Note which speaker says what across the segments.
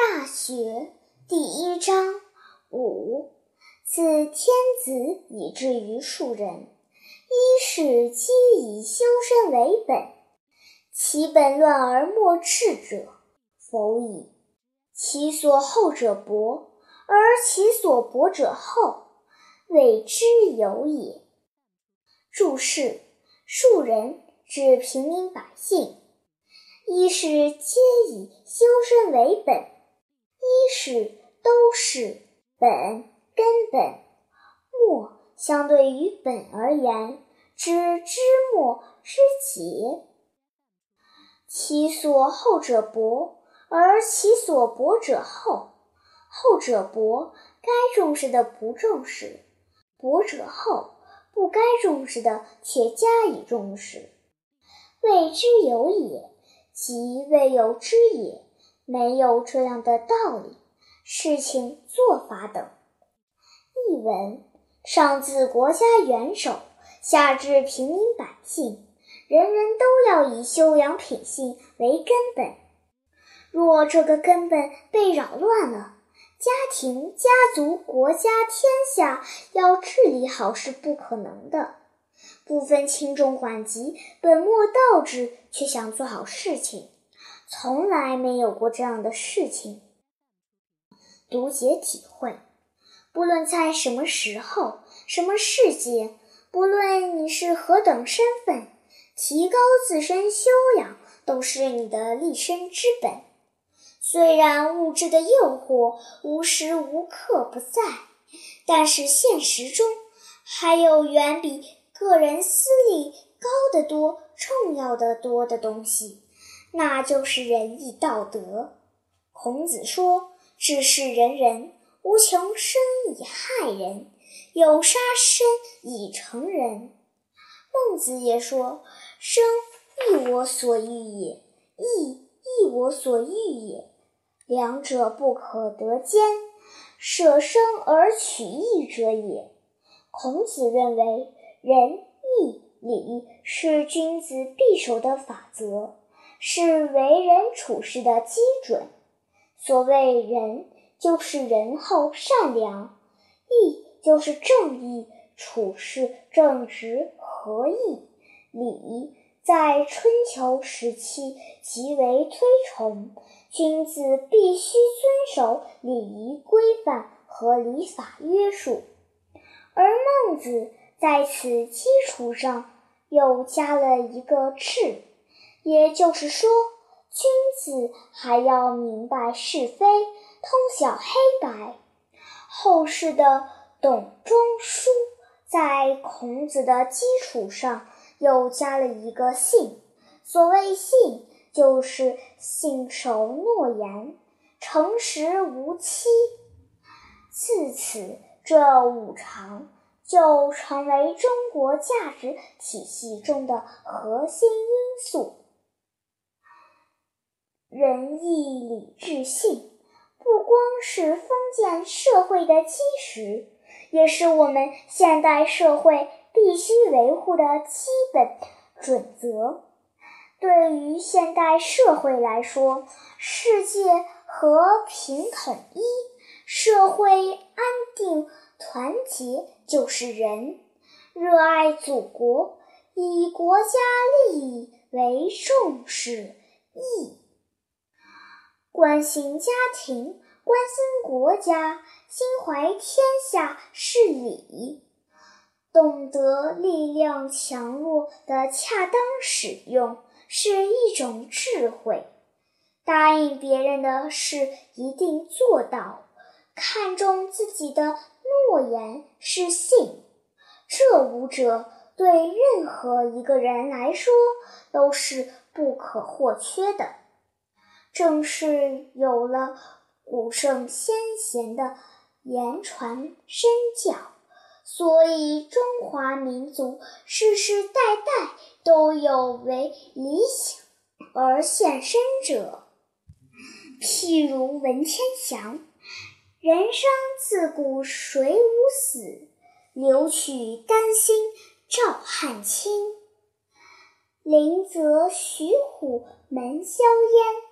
Speaker 1: 大学第一章五，自天子以至于庶人，一是皆以修身为本。其本乱而末治者，否矣。其所厚者薄，而其所薄者厚，谓之有也。注释：庶人指平民百姓。一是皆以修身为本，一是都是本根本。末相对于本而言，知之末之节。其所厚者薄，而其所薄者厚。厚者薄，该重视的不重视；薄者厚，不该重视的却加以重视。谓之有也。即未有之也，没有这样的道理、事情、做法等。译文：上自国家元首，下至平民百姓，人人都要以修养品性为根本。若这个根本被扰乱了，家庭、家族、国家、天下要治理好是不可能的。不分轻重缓急，本末倒置，却想做好事情，从来没有过这样的事情。读解体会：不论在什么时候、什么世界，不论你是何等身份，提高自身修养都是你的立身之本。虽然物质的诱惑无时无刻不在，但是现实中还有远比。个人私利高得多、重要的多的东西，那就是仁义道德。孔子说：“治世仁人，无穷生以害人，有杀身以成仁。”孟子也说：“生亦我所欲也，义亦我所欲也，两者不可得兼，舍生而取义者也。”孔子认为。仁义礼是君子必守的法则，是为人处事的基准。所谓仁，就是仁厚善良；义就是正义，处事正直合义。礼在春秋时期极为推崇，君子必须遵守礼仪规范和礼法约束。而孟子。在此基础上，又加了一个“智”，也就是说，君子还要明白是非，通晓黑白。后世的董仲舒在孔子的基础上又加了一个“信”。所谓“信”，就是信守诺言，诚实无欺。自此，这五常。就成为中国价值体系中的核心因素。仁义礼智信，不光是封建社会的基石，也是我们现代社会必须维护的基本准则。对于现代社会来说，世界和平统一，社会安定。团结就是仁，热爱祖国，以国家利益为重视义，关心家庭，关心国家，心怀天下是礼，懂得力量强弱的恰当使用是一种智慧，答应别人的事一定做到，看重自己的。诺言是信，这五者对任何一个人来说都是不可或缺的。正是有了古圣先贤的言传身教，所以中华民族世世代代都有为理想而献身者。譬如文天祥。人生自古谁无死？留取丹心照汗青。林则徐虎门销烟，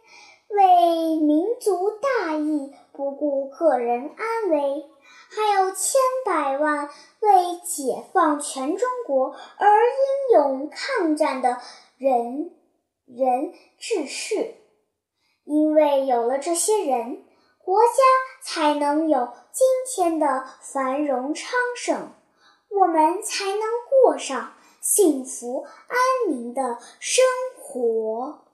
Speaker 1: 为民族大义不顾个人安危，还有千百万为解放全中国而英勇抗战的仁人志士。因为有了这些人，国家才能有今天的繁荣昌盛，我们才能过上幸福安宁的生活。